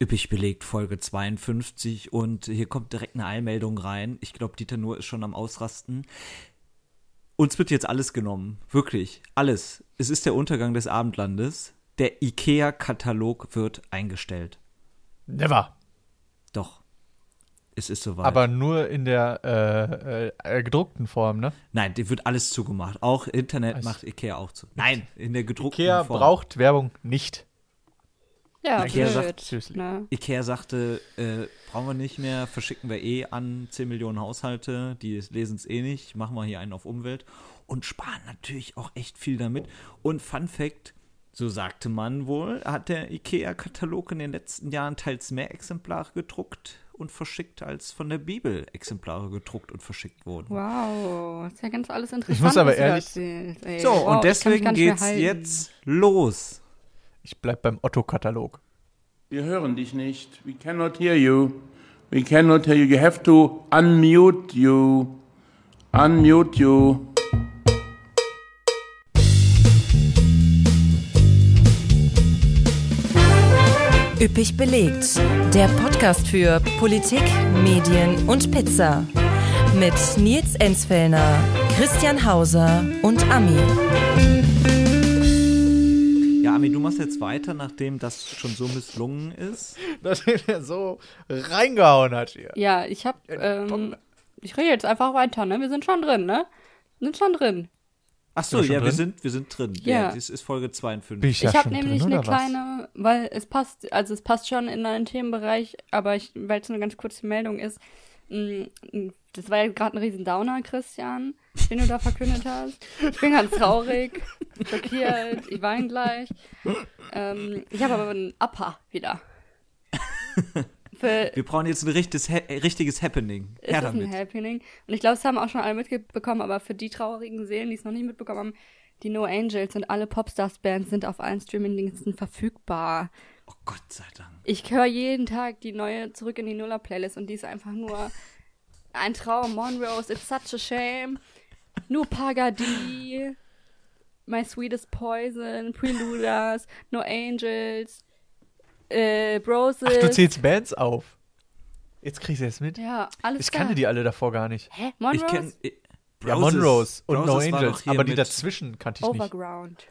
üppig belegt, Folge 52. Und hier kommt direkt eine Eilmeldung rein. Ich glaube, Dieter Nur ist schon am Ausrasten. Uns wird jetzt alles genommen. Wirklich. Alles. Es ist der Untergang des Abendlandes. Der IKEA-Katalog wird eingestellt. Never. Doch. Es ist soweit. Aber nur in der äh, äh, gedruckten Form, ne? Nein, die wird alles zugemacht. Auch Internet Was? macht Ikea auch zu. Nein, in der gedruckten Ikea Form. braucht Werbung nicht. Ja, Ikea blöd. sagt-. Ne? Ikea sagte, äh, brauchen wir nicht mehr, verschicken wir eh an 10 Millionen Haushalte, die lesen es eh nicht, machen wir hier einen auf Umwelt und sparen natürlich auch echt viel damit. Und Fun Fact, so sagte man wohl, hat der Ikea-Katalog in den letzten Jahren teils mehr Exemplare gedruckt und verschickt, als von der Bibel Exemplare gedruckt und verschickt wurden. Wow, ist ja ganz alles interessant. muss aber ehrlich- ey. So, wow, und ich deswegen geht's jetzt los. Ich bleib beim Otto-Katalog. Wir hören dich nicht. We cannot hear you. We cannot hear you. You have to unmute you. Unmute you. Üppig belegt. Der Podcast für Politik, Medien und Pizza. Mit Nils Enzfellner, Christian Hauser und Ami. Machst jetzt weiter, nachdem das schon so misslungen ist. Nachdem er so reingehauen hat hier. Ja, ich hab, ähm, ich rede jetzt einfach weiter, ne? Wir sind schon drin, ne? Sind schon drin. Ach so, Sind wir schon ja, wir drin? sind, wir sind drin. Ja. Ja, das ist Folge 52. Bin ich, ja ich habe nämlich drin, eine oder was? kleine, weil es passt, also es passt schon in einen Themenbereich, aber ich, weil es eine ganz kurze Meldung ist, mh, das war ja gerade ein riesen Downer, Christian, den du da verkündet hast. Ich bin ganz traurig, schockiert, ich weine gleich. Ähm, ich habe aber einen Upper wieder. Für, Wir brauchen jetzt ein richtiges, richtiges Happening. ist Her ein damit. Happening. Und ich glaube, es haben auch schon alle mitbekommen, aber für die traurigen Seelen, die es noch nicht mitbekommen haben, die No Angels und alle Popstars-Bands sind auf allen Streamingdiensten verfügbar. Oh Gott sei Dank. Ich höre jeden Tag die neue Zurück in die Nuller-Playlist und die ist einfach nur ein Traum. Monrose, It's Such a Shame. Nur Pagadi. My Sweetest Poison. Preluders. No Angels. Äh, Broses. Ach, du zählst Bands auf. Jetzt kriegst du es mit. Ja, alles Ich da. kannte die alle davor gar nicht. Hä? Ich Monrose? kenne. Ja, Monrose und No Broses war Angels, aber die dazwischen kannte ich nicht. Overground.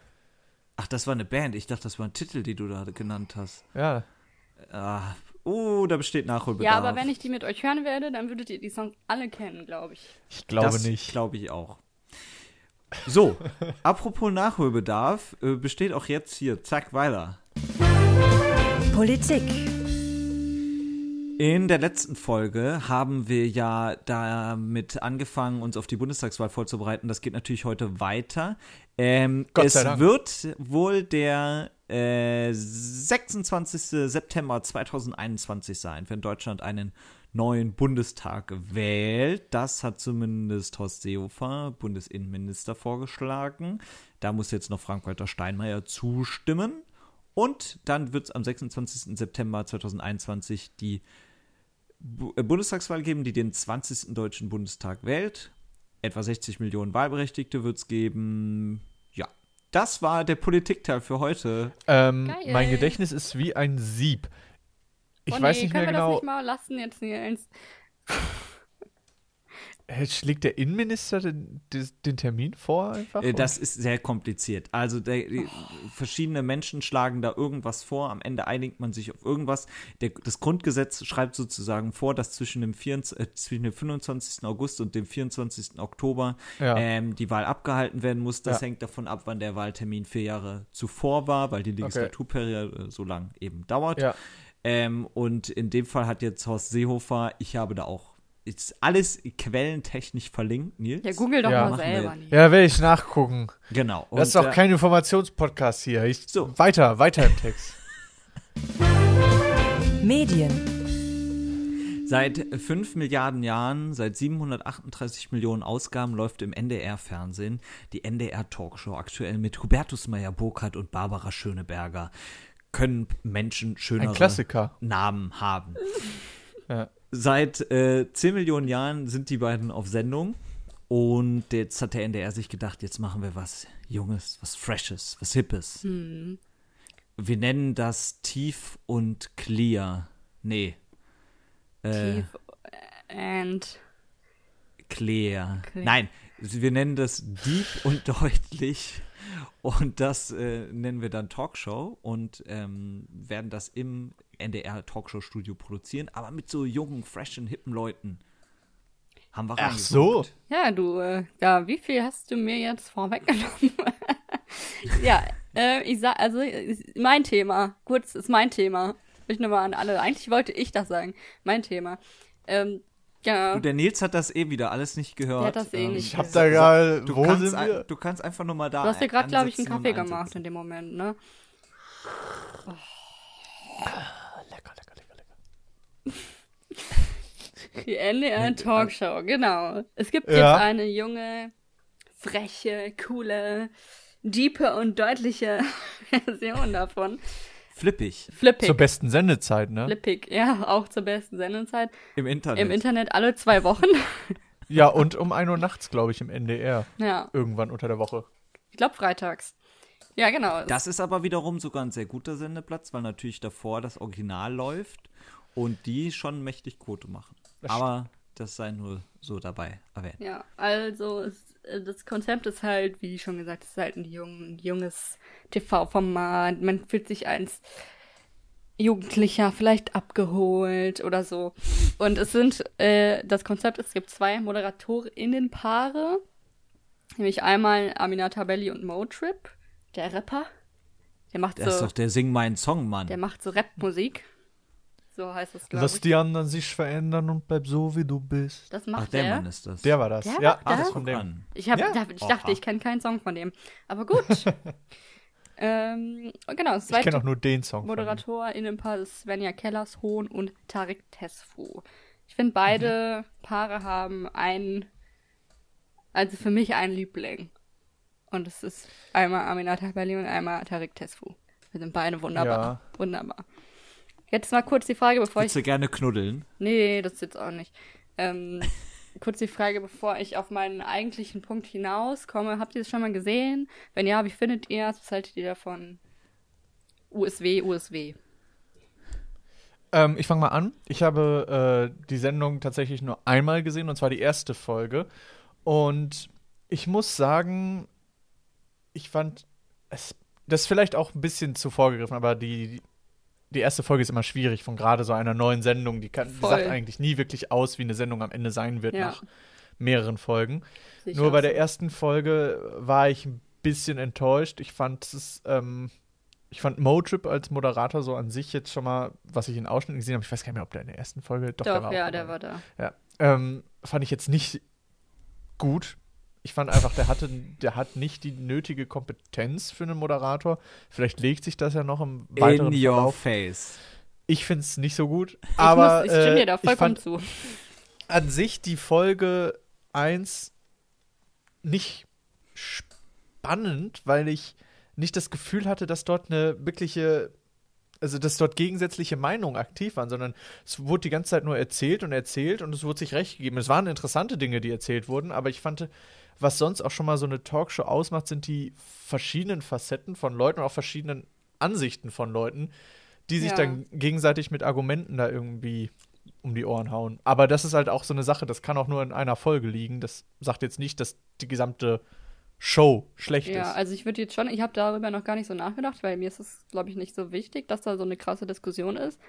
Ach, das war eine Band. Ich dachte, das war ein Titel, die du da genannt hast. Ja. Ah, oh, da besteht Nachholbedarf. Ja, aber wenn ich die mit euch hören werde, dann würdet ihr die Songs alle kennen, glaube ich. Ich glaube das nicht. glaube ich auch. So, apropos Nachholbedarf, äh, besteht auch jetzt hier, zack, weiter. Politik. In der letzten Folge haben wir ja damit angefangen, uns auf die Bundestagswahl vorzubereiten. Das geht natürlich heute weiter. Ähm, Gott es sei Dank. wird wohl der äh, 26. September 2021 sein, wenn Deutschland einen neuen Bundestag wählt. Das hat zumindest Horst Seehofer, Bundesinnenminister, vorgeschlagen. Da muss jetzt noch Frank-Walter Steinmeier zustimmen. Und dann wird es am 26. September 2021 die Bu- äh, Bundestagswahl geben, die den 20. Deutschen Bundestag wählt. Etwa 60 Millionen Wahlberechtigte wird es geben. Das war der Politikteil für heute. Ähm, Geil. mein Gedächtnis ist wie ein Sieb. Ich oh, weiß nee, nicht können mehr wir das genau. nicht mal lassen jetzt, Nils? Schlägt der Innenminister den, den Termin vor einfach? Äh, Das ist sehr kompliziert. Also der, die, verschiedene Menschen schlagen da irgendwas vor. Am Ende einigt man sich auf irgendwas. Der, das Grundgesetz schreibt sozusagen vor, dass zwischen dem, 24, äh, zwischen dem 25. August und dem 24. Oktober Ja. ähm, die Wahl abgehalten werden muss. Das Ja. hängt davon ab, wann der Wahltermin vier Jahre zuvor war, weil die Legislaturperiode so lang eben dauert. Ja. Ähm, und in dem Fall hat jetzt Horst Seehofer, ich habe da auch ist alles quellentechnisch verlinkt, Nils. Ja, google doch Ja, mal selber. Nils. Ja, werde ich nachgucken. Genau. das ist Und, doch äh, kein Informationspodcast hier. Ich, So. Weiter, weiter im Text. Medien. Seit 5 Milliarden Jahren, seit 738 Millionen Ausgaben läuft im NDR-Fernsehen die NDR-Talkshow aktuell mit Hubertus Meyer-Burkhardt und Barbara Schöneberger. Können Menschen schönere Ein Klassiker. Namen haben. Ja. Seit äh, 10 Millionen Jahren sind die beiden auf Sendung und jetzt hat der NDR sich gedacht, jetzt machen wir was Junges, was Freshes, was Hippes. Wir nennen das tief und clear. Nee. Äh, Tief and clear. Clear. Nein, wir nennen das deep und deutlich. Und das äh, nennen wir dann Talkshow und ähm, werden das im NDR Talkshow-Studio produzieren, aber mit so jungen, freshen, hippen Leuten. Haben wir Ach so. Ja, du, äh, ja, wie viel hast du mir jetzt vorweggenommen? ja, äh, ich sag, also ist mein Thema, kurz ist mein Thema. Ich nochmal an alle. Eigentlich wollte ich das sagen. Mein Thema. Ähm, ja, Du, der Nils hat das eh wieder alles nicht gehört. Der hat das eh Ähm, nicht Ich hab da gerade, Du wo kannst, sind ein, wir? du kannst einfach nur mal da. du hast dir gerade, glaube ich, einen Kaffee gemacht in dem Moment, ne? Lecker, lecker, lecker, lecker. Die NDR Talkshow, genau. Es gibt Ja. jetzt eine junge, freche, coole, diepe und deutliche Version davon. Flippig Flippig. Zur besten Sendezeit, ne? Flippig, ja, auch zur besten Sendezeit. im Internet. Im Internet alle zwei Wochen. Ja, und um 1 Uhr nachts, glaube ich, im NDR. ja, Irgendwann unter der Woche. ich glaube freitags. Ja, genau. Das ist aber wiederum sogar ein sehr guter Sendeplatz, weil natürlich davor das Original läuft und die schon mächtig Quote machen. aber das sei nur so dabei erwähnt. Ja, also es, äh, das Konzept ist halt, wie schon gesagt, es ist halt ein jung, junges TV-Format. Man fühlt sich als Jugendlicher vielleicht abgeholt oder so. Und es sind, äh, das Konzept ist, es gibt zwei ModeratorInnen-Paare. Nämlich einmal Aminata Belli und Motrip, der Rapper. Der macht ist so, doch der Sing meinen Song, Mann. der macht so Rap-Musik. So heißt es, glaube Lass ich. die anderen sich verändern und bleib so, wie du bist. Das Ach, macht der der. Mann ist das. Der war das. Der ja, der? ist von dem. An. Ich, hab, Ja. da, ich dachte, ich kenne keinen Song von dem. Aber gut. ähm, genau, das Ich kenne zweite auch nur den Song. von ihm. ModeratorInnenpaar ist Svenja Kellers Hohn und Tarik Tesfu. Ich finde, beide Mhm. Paare haben einen, also für mich einen Liebling. Und es ist einmal Aminata Belli und einmal Tarik Tesfu. Wir sind beide wunderbar. Ja. Wunderbar. Jetzt mal kurz die Frage, bevor ich Würdest du gerne knuddeln? Nee, das jetzt auch nicht. Ähm, kurz die Frage, bevor ich auf meinen eigentlichen Punkt hinauskomme. Habt ihr das schon mal gesehen? Wenn ja, wie findet ihr es? Was haltet ihr davon? USW, USW. Ähm, ich fange mal an. Ich habe äh, die Sendung tatsächlich nur einmal gesehen, und zwar die erste Folge. Und ich muss sagen, ich fand es, das ist vielleicht auch ein bisschen zu vorgegriffen, aber die, die erste Folge ist immer schwierig von gerade so einer neuen Sendung. Die, kann, die sagt eigentlich nie wirklich aus, wie eine Sendung am Ende sein wird Ja. nach mehreren Folgen. Ich Nur bei der ersten Folge war ich ein bisschen enttäuscht. Ich fand es, ähm, ich fand Motrip als Moderator so an sich jetzt schon mal, was ich in Ausschnitten gesehen habe, ich weiß gar nicht mehr, ob der in der ersten Folge, doch, der Doch, war ja, der war da. Ja, ähm, fand ich jetzt nicht gut. Ich fand einfach, der hatte, der hat nicht die nötige Kompetenz für einen Moderator. Vielleicht legt sich das ja noch im weiteren In your Verlauf. face. Ich finde es nicht so gut. Ich, aber muss, ich stimme äh, dir da vollkommen fand zu. an sich die Folge 1 nicht spannend, weil ich nicht das Gefühl hatte, dass dort eine wirkliche, also dass dort gegensätzliche Meinungen aktiv waren, sondern es wurde die ganze Zeit nur erzählt und erzählt und es wurde sich recht gegeben. Es waren interessante Dinge, die erzählt wurden, aber ich fand, was sonst auch schon mal so eine Talkshow ausmacht, sind die verschiedenen Facetten von Leuten und auch verschiedenen Ansichten von Leuten, die sich Ja. dann gegenseitig mit Argumenten da irgendwie um die Ohren hauen. Aber das ist halt auch so eine Sache, das kann auch nur in einer Folge liegen. Das sagt jetzt nicht, dass die gesamte Show schlecht Ja, ist. also ich würde jetzt schon, ich habe darüber noch gar nicht so nachgedacht, weil mir ist es, glaube ich, nicht so wichtig, dass da so eine krasse Diskussion ist.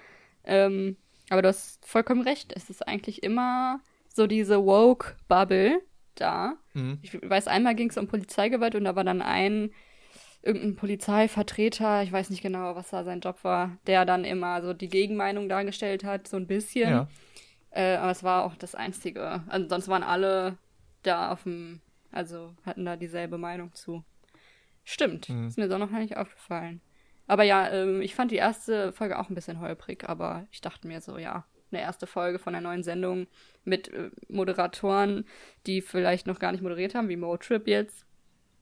Ähm, aber du hast vollkommen recht. Es ist eigentlich immer so diese Woke-Bubble da. Mhm. Ich weiß, einmal ging es um Polizeigewalt und da war dann ein irgendein Polizeivertreter, ich weiß nicht genau, was da sein Job war, der dann immer so die Gegenmeinung dargestellt hat, so ein bisschen. Ja. Äh, aber es war auch das Einzige. Also sonst waren alle da auf dem, also hatten da dieselbe Meinung zu. Stimmt, Mhm. ist mir so noch gar nicht aufgefallen. Aber ja, ähm, ich fand die erste Folge auch ein bisschen holprig, aber ich dachte mir so, ja, eine erste Folge von einer neuen Sendung mit äh, Moderatoren, die vielleicht noch gar nicht moderiert haben, wie Motrip jetzt,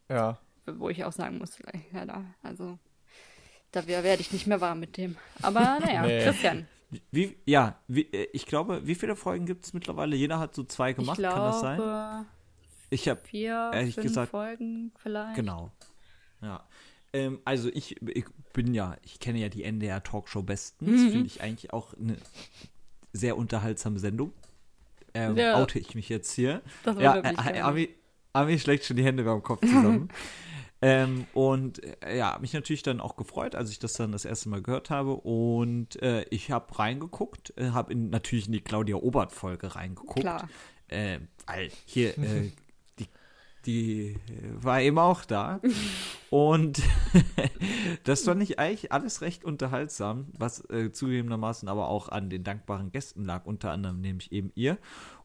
Ja. wo ich auch sagen muss, ja, da, also da werde ich nicht mehr warm mit dem. Aber naja, Nee. Christian, Wie, ja, wie, äh, ich glaube, wie viele Folgen gibt es mittlerweile? Jeder hat so zwei gemacht, ich glaube, kann das sein? Ich habe vier, Ehrlich fünf gesagt, Folgen vielleicht. Genau. Ja. Ähm, also ich, ich bin ja, ich kenne ja die NDR Talkshow bestens. Mhm. Finde ich eigentlich auch eine sehr unterhaltsame Sendung. Ähm, Ja. Oute ich mich jetzt hier. Das Ja, wundert mich äh. Ami, Ami schlägt schon die Hände beim Kopf zusammen. ähm, und äh, ja, mich natürlich dann auch gefreut, als ich das dann das erste Mal gehört habe. Und äh, ich habe reingeguckt, äh, habe natürlich in die Claudia Obert-Folge reingeguckt. Klar. Äh, weil hier, äh, die, äh, war eben auch da. Und das fand ich eigentlich alles recht unterhaltsam, was äh, zugegebenermaßen aber auch an den dankbaren Gästen lag, unter anderem nämlich eben ihr.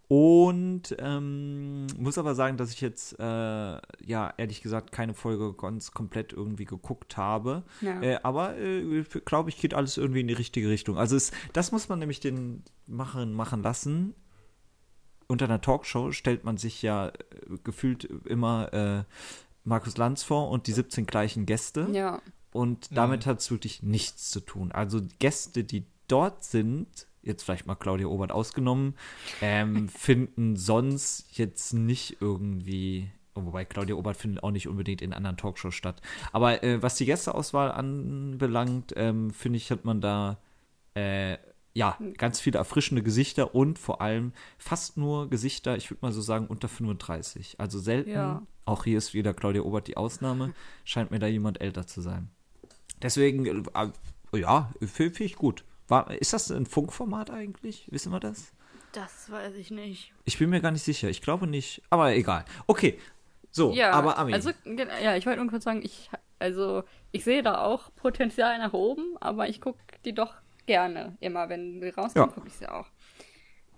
Und ähm, muss aber sagen, dass ich jetzt, äh, ja, ehrlich gesagt, keine Folge ganz komplett irgendwie geguckt habe. Ja. Äh, aber äh, glaube ich, geht alles irgendwie in die richtige Richtung. Also es, das muss man nämlich den Machern machen lassen. Unter einer Talkshow stellt man sich ja äh, gefühlt immer äh, Markus Lanz vor und die 17 gleichen Gäste. Ja. Und damit hat es wirklich nichts zu tun. Also Gäste, die dort sind, jetzt vielleicht mal Claudia Obert ausgenommen, ähm, finden sonst jetzt nicht irgendwie, oh, wobei Claudia Obert findet auch nicht unbedingt in anderen Talkshows statt. Aber äh, was die Gästeauswahl anbelangt, ähm, finde ich, hat man da äh, ja ganz viele erfrischende Gesichter und vor allem fast nur Gesichter, ich würde mal so sagen, unter 35. Also selten, Ja. auch hier ist wieder Claudia Obert die Ausnahme, scheint mir da jemand älter zu sein. Deswegen, äh, äh, ja, finde find ich gut. War, ist das ein Funkformat eigentlich? Wissen wir das? Das weiß ich nicht. Ich bin mir gar nicht sicher. Ich glaube nicht. Aber egal. Okay. So, Ja, aber Ami. also ja, ich wollte nur kurz sagen, ich also ich sehe da auch Potenzial nach oben, aber ich gucke die doch gerne immer, wenn die rauskommen, Ja. gucke ich sie auch.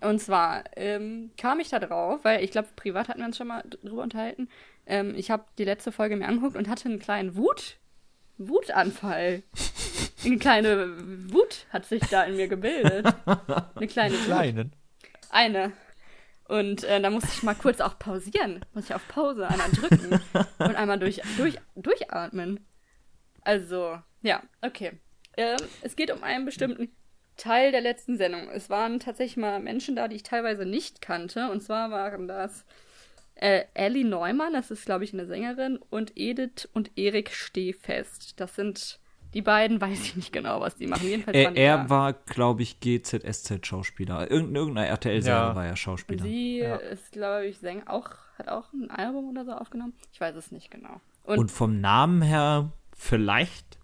Und zwar ähm, kam ich da drauf, weil ich glaube, privat hatten wir uns schon mal drüber unterhalten. Ähm, ich habe die letzte Folge mir angeguckt und hatte einen kleinen Wut, Wutanfall. Eine kleine Wut hat sich da in mir gebildet. Eine kleine Wut. Kleinen. Eine. Und äh, da musste ich mal kurz auch pausieren. Muss ich auf Pause einmal drücken und einmal durch, durch, durchatmen. Also, ja, okay. Ähm, es geht um einen bestimmten Teil der letzten Sendung. Es waren tatsächlich mal Menschen da, die ich teilweise nicht kannte. Und zwar waren das äh, Ellie Neumann, das ist, glaube ich, eine Sängerin, und Edith und Erik Stehfest. Das sind die beiden, weiß ich nicht genau, was die machen. Jedenfalls er waren die er da. war, glaube ich, GZSZ-Schauspieler. Irgendein, irgendeiner RTL-Serie Ja. war er Und Schauspieler. sie Ja. ist, glaube ich, Sänger, auch, hat auch ein Album oder so aufgenommen. Ich weiß es nicht genau. Und, Und vom Namen her vielleicht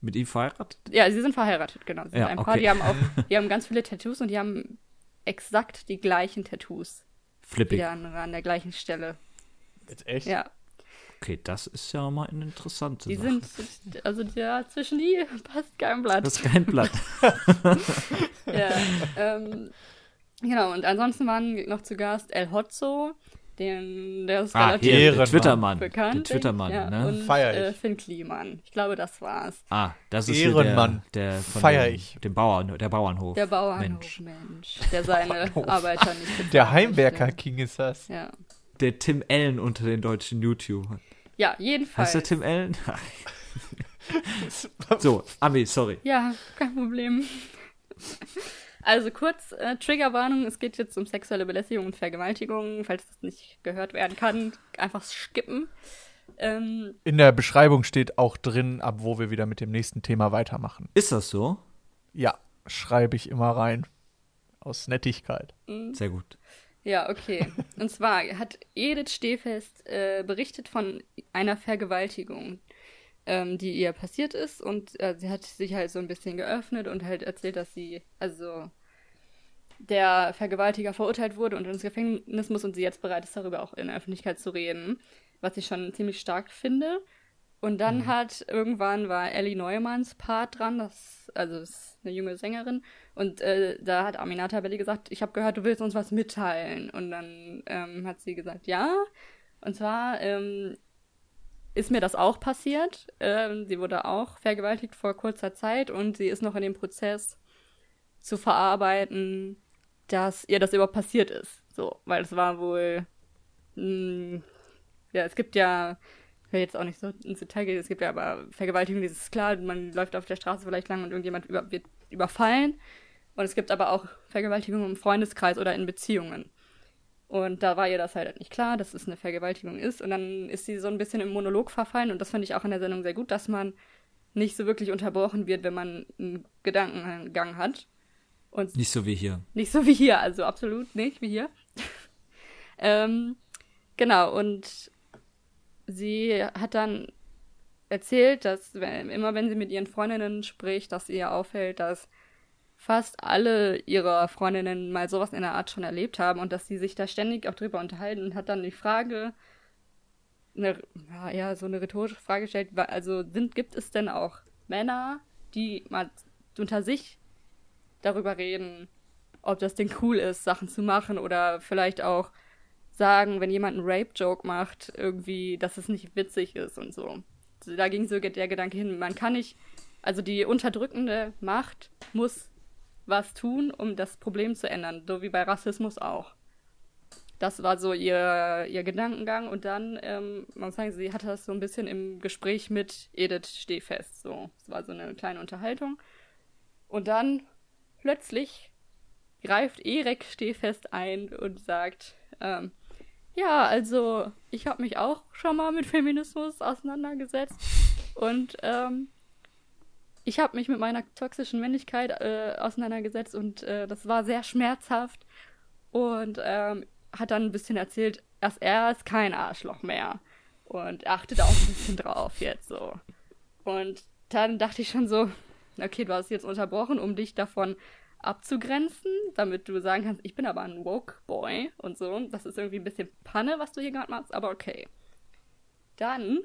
mit ihm verheiratet? ja, sie sind verheiratet, genau. Sie sind Ja, ein Paar, okay. die haben auch, die haben ganz viele Tattoos und die haben exakt die gleichen Tattoos. Flippig. Wieder an, an der gleichen Stelle. Jetzt echt? Ja. Okay, das ist ja mal eine interessante Die Sache. sind, also ja, zwischen die passt kein Blatt. das ist kein Blatt. Ja, ähm, genau, und ansonsten waren noch zu Gast El Hotzo, den, der ist ah, relativ Ehrenmann. Twittermann. bekannt. Der Twittermann, ja, ne? Und Feier ich. äh, Finn Kliman. Ich glaube, das war's. Ah, das ist Ehrenmann. hier der, der von Feier dem, ich. dem Bauern, der Bauernhof. Der Bauernhof, Mensch. Mensch. der seine Arbeiter nicht Der Heimwerker möchte. King ist das. Ja. Der Tim Allen unter den deutschen YouTubern. ja, jedenfalls. Heißt der Tim Allen? so, Ami, sorry. Ja, kein Problem. Also kurz, äh, Triggerwarnung, es geht jetzt um sexuelle Belästigung und Vergewaltigung. Falls das nicht gehört werden kann, einfach skippen. Ähm, In der Beschreibung steht auch drin, ab wo wir wieder mit dem nächsten Thema weitermachen. Ist das so? Ja, schreibe ich immer rein. Aus Nettigkeit. Sehr gut. Ja, okay. Und zwar hat Edith Stehfest äh, berichtet von einer Vergewaltigung, ähm, die ihr passiert ist. Und äh, sie hat sich halt so ein bisschen geöffnet und halt erzählt, dass sie, also der Vergewaltiger verurteilt wurde und ins Gefängnis muss und sie jetzt bereit ist, darüber auch in der Öffentlichkeit zu reden. Was ich schon ziemlich stark finde. Und dann hat irgendwann war Ellie Neumanns Part dran, das also ist eine junge Sängerin und äh, da hat Aminata Belli gesagt, ich habe gehört, du willst uns was mitteilen und dann ähm, hat sie gesagt, ja. Und zwar ähm, ist mir das auch passiert. Ähm, sie wurde auch vergewaltigt vor kurzer Zeit und sie ist noch in dem Prozess zu verarbeiten, dass ihr das überhaupt passiert ist. So, weil es war wohl mh, ja, es gibt ja ich will jetzt auch nicht so ins Detail gehen, es gibt ja aber Vergewaltigung, das ist klar, man läuft auf der Straße vielleicht lang und irgendjemand über, wird überfallen. Und es gibt aber auch Vergewaltigung im Freundeskreis oder in Beziehungen. Und da war ihr das halt nicht klar, dass es eine Vergewaltigung ist. Und dann ist sie so ein bisschen im Monolog verfallen. Und das fand ich auch in der Sendung sehr gut, dass man nicht so wirklich unterbrochen wird, wenn man einen Gedankengang hat. Und Nicht so wie hier. nicht so wie hier, also absolut nicht wie hier. ähm, genau, und sie hat dann erzählt, dass wenn, immer wenn sie mit ihren Freundinnen spricht, dass ihr auffällt, dass fast alle ihrer Freundinnen mal sowas in der Art schon erlebt haben und dass sie sich da ständig auch drüber unterhalten und hat dann die Frage, eine, ja, so eine rhetorische Frage gestellt, also sind, gibt es denn auch Männer, die mal unter sich darüber reden, ob das denn cool ist, Sachen zu machen oder vielleicht auch sagen, wenn jemand einen Rape-Joke macht, irgendwie, dass es nicht witzig ist und so. Also Da ging so der Gedanke hin, man kann nicht, also die unterdrückende Macht muss was tun, um das Problem zu ändern, so wie bei Rassismus auch. Das war so ihr, ihr Gedankengang und dann, ähm, man muss sagen, sie hatte das so ein bisschen im Gespräch mit Edith Stehfest, so. Es war so eine kleine Unterhaltung. Und dann plötzlich greift Erik Stehfest ein und sagt, ähm, ja, also ich habe mich auch schon mal mit Feminismus auseinandergesetzt und ähm, ich habe mich mit meiner toxischen Männlichkeit äh, auseinandergesetzt und äh, das war sehr schmerzhaft und ähm, hat dann ein bisschen erzählt, dass er ist kein Arschloch mehr und achtet auch ein bisschen drauf jetzt so. Und dann dachte ich schon so, okay, du hast jetzt unterbrochen, um dich davon abzugrenzen, damit du sagen kannst, ich bin aber ein Woke Boy und so. Das ist irgendwie ein bisschen Panne, was du hier gerade machst, aber okay. Dann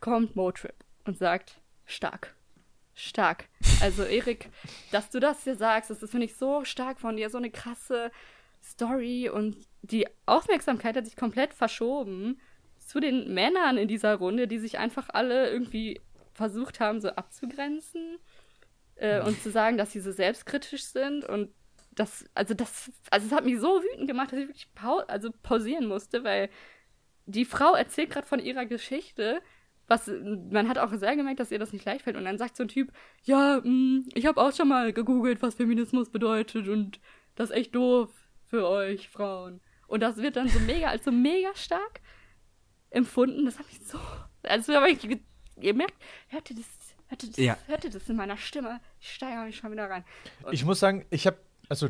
kommt Motrip und sagt, stark. Stark. Also Erik, dass du das hier sagst, das ist, finde ich, so stark von dir, so eine krasse Story und die Aufmerksamkeit hat sich komplett verschoben zu den Männern in dieser Runde, die sich einfach alle irgendwie versucht haben, so abzugrenzen äh, und zu sagen, dass sie so selbstkritisch sind und das, also das, also es hat mich so wütend gemacht, dass ich wirklich pau also pausieren musste, weil die Frau erzählt gerade von ihrer Geschichte, was man hat auch sehr gemerkt, dass ihr das nicht leicht fällt und dann sagt so ein Typ, ja, mh, ich habe auch schon mal gegoogelt, was Feminismus bedeutet und das ist echt doof für euch Frauen und das wird dann so mega als so mega stark empfunden. Das hat mich so, also habe ich ihr merkt, hört ihr das, hört ihr das, Ja. hört ihr das in meiner Stimme? Ich steigere mich schon wieder rein. Und- Ich muss sagen, ich habe. Also,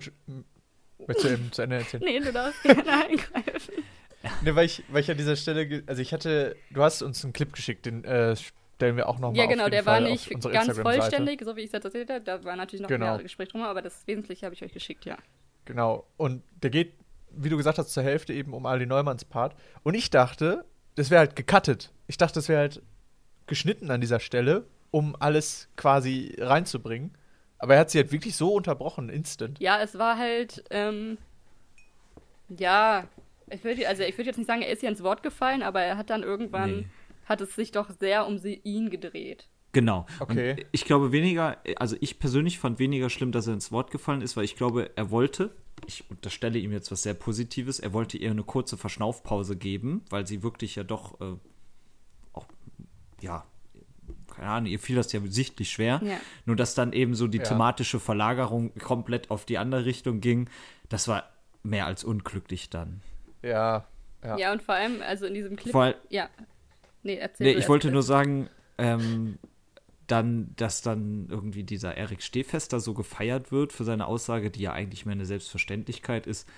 willst du eben zu Ende erzählen? Nee, du darfst gerne eingreifen. Ne, weil ich, weil ich an dieser Stelle, also ich hatte, du hast uns einen Clip geschickt, den äh, stellen wir auch nochmal Ja, auf genau, jeden der Fall war auf nicht ganz vollständig, so wie ich es erzählt habe. Da war natürlich noch Genau. mehr Gespräch drum, aber das Wesentliche habe ich euch geschickt, ja. Genau. Und der geht, wie du gesagt hast, zur Hälfte eben um Ali Neumanns Part. Und ich dachte, das wäre halt gecuttet. Ich dachte, das wäre halt geschnitten an dieser Stelle, um alles quasi reinzubringen. Aber er hat sie halt wirklich so unterbrochen, instant. Ja, es war halt, ähm, ja, ich würde also ich würde jetzt nicht sagen, er ist ihr ins Wort gefallen, aber er hat dann irgendwann, Nee. hat es sich doch sehr um sie, ihn gedreht. Genau. Okay. Und ich glaube weniger, also ich persönlich fand weniger schlimm, dass er ins Wort gefallen ist, weil ich glaube, er wollte, ich unterstelle ihm jetzt was sehr Positives, er wollte ihr eine kurze Verschnaufpause geben, weil sie wirklich ja doch äh, ja, keine Ahnung, ihr fiel das ja sichtlich schwer. Ja. Nur dass dann eben so die Ja. thematische Verlagerung komplett auf die andere Richtung ging, das war mehr als unglücklich dann. Ja. Ja. Ja, und vor allem, also in diesem Clip, Vor ja. Nee, erzähl Nee, ich erst wollte nur sagen, ähm, dann, dass dann irgendwie dieser Erik Stehfester so gefeiert wird für seine Aussage, die ja eigentlich mehr eine Selbstverständlichkeit ist,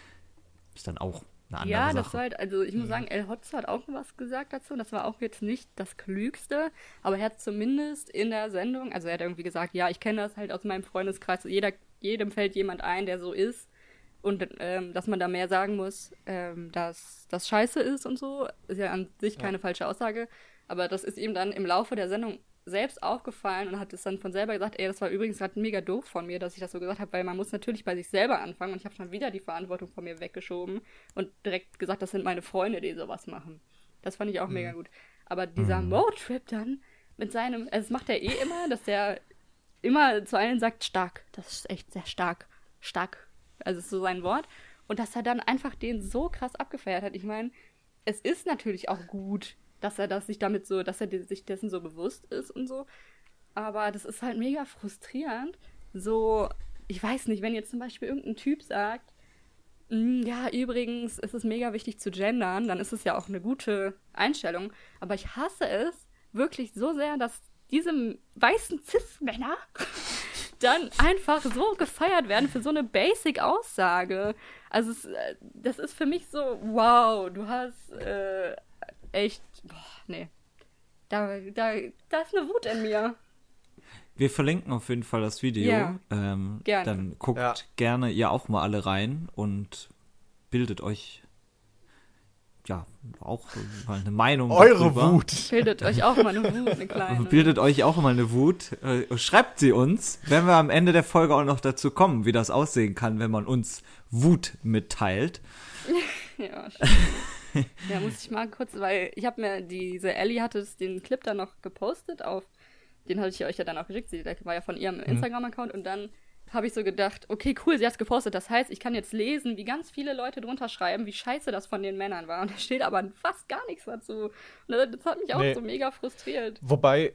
ist dann auch eine andere Ja, das Sache. war halt, also ich muss sagen, El Hotz hat auch was gesagt dazu. Das war auch jetzt nicht das Klügste, aber er hat zumindest in der Sendung, also er hat irgendwie gesagt, ja, ich kenne das halt aus meinem Freundeskreis, jeder, jedem fällt jemand ein, der so ist. Und ähm, dass man da mehr sagen muss, ähm, dass das scheiße ist und so, ist ja an sich keine falsche Aussage. Aber das ist ihm dann im Laufe der Sendung selbst aufgefallen und hat es dann von selber gesagt, ey, das war übrigens gerade mega doof von mir, dass ich das so gesagt habe, weil man muss natürlich bei sich selber anfangen und ich habe schon wieder die Verantwortung von mir weggeschoben und direkt gesagt, das sind meine Freunde, die sowas machen. Das fand ich auch mega gut. Aber dieser Motrip dann mit seinem, also das macht er eh immer, dass der immer zu allen sagt, stark, das ist echt sehr stark, stark, also ist so sein Wort. Und dass er dann einfach den so krass abgefeiert hat. Ich meine, es ist natürlich auch gut, dass er das sich damit so, dass er sich dessen so bewusst ist und so. Aber das ist halt mega frustrierend. So, ich weiß nicht, wenn jetzt zum Beispiel irgendein Typ sagt, Mm, Ja, übrigens ist es mega wichtig zu gendern, dann ist es ja auch eine gute Einstellung. Aber ich hasse es wirklich so sehr, dass diese weißen Cis-Männer dann einfach so gefeiert werden für so eine Basic-Aussage. Also es, äh, das ist für mich so, wow, du hast äh, echt, boah, nee. Da, da, da ist eine Wut in mir. Wir verlinken auf jeden Fall das Video. Ja, ähm, gerne. Dann guckt Ja. gerne ihr auch mal alle rein und bildet euch ja auch mal eine Meinung Eure darüber. Wut. Bildet euch auch mal eine Wut, eine kleine. Bildet euch auch mal eine Wut. Äh, schreibt sie uns, wenn wir am Ende der Folge auch noch dazu kommen, wie das aussehen kann, wenn man uns Wut mitteilt. Ja, stimmt. Ja, muss ich mal kurz, weil ich habe mir, diese Ellie hatte den Clip dann noch gepostet auf, den hatte ich euch ja dann auch geschickt, sie- der war ja von ihrem Instagram-Account und dann habe ich so gedacht, okay, cool, sie hat es gepostet, das heißt, ich kann jetzt lesen, wie ganz viele Leute drunter schreiben, wie scheiße das von den Männern war und da steht aber fast gar nichts dazu. Und das hat mich auch Nee. so mega frustriert. Wobei,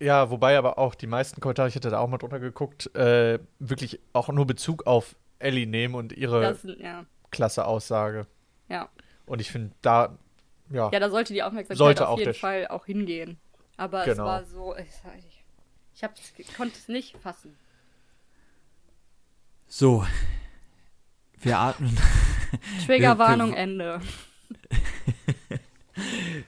ja, wobei aber auch die meisten Kommentare, ich hatte da auch mal drunter geguckt, äh, wirklich auch nur Bezug auf Ellie nehmen und ihre Das, ja, klasse Aussage. ja. Und ich finde, da, ja, Ja, da sollte die Aufmerksamkeit Sollte auf auch jeden Fall auch hingehen. Aber es Genau. war so, ich, ich, konnte es nicht fassen. So. Wir atmen. Triggerwarnung, wir- Ende.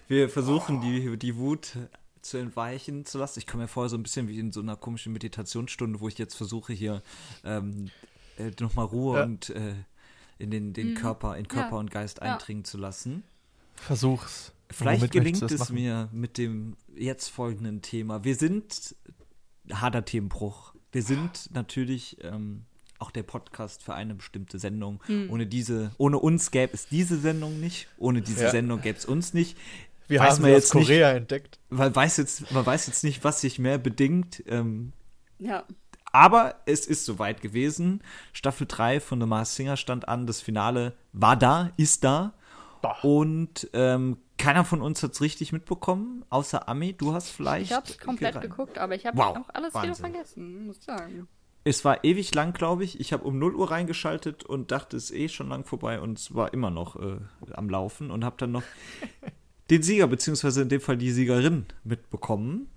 Wir versuchen die, die Wut zu entweichen zu lassen. Ich komme mir vorher so ein bisschen wie in so einer komischen Meditationsstunde, wo ich jetzt versuche, hier ähm, äh, nochmal Ruhe Ja. und äh, in den, den Körper, in Körper Ja. und Geist Ja. eindringen zu lassen. versuch's. Vielleicht Womit gelingt es machen? mir mit dem jetzt folgenden Thema. Wir sind harter Themenbruch. Wir sind natürlich ähm, auch der Podcast für eine bestimmte Sendung. Hm. Ohne diese, ohne uns gäbe es diese Sendung nicht. Ohne diese Ja. Sendung gäbe es uns nicht. Wir Weiß haben man jetzt aus nicht- Korea entdeckt. Man weiß jetzt, man weiß jetzt nicht, was sich mehr bedingt. Ähm, Ja. Aber es ist soweit gewesen. Staffel 3 von The Mars Singer stand an. Das Finale war da, ist da. Bah. Und ähm, keiner von uns hat es richtig mitbekommen, außer Ami. Du hast vielleicht. Ich hab's komplett gera- geguckt, aber ich habe Wow, auch alles Wahnsinn. wieder vergessen, muss ich sagen. Es war ewig lang, glaube ich. Ich habe um 0 Uhr reingeschaltet und dachte, es ist eh schon lang vorbei und es war immer noch äh, am Laufen und habe dann noch den Sieger, beziehungsweise in dem Fall die Siegerin mitbekommen.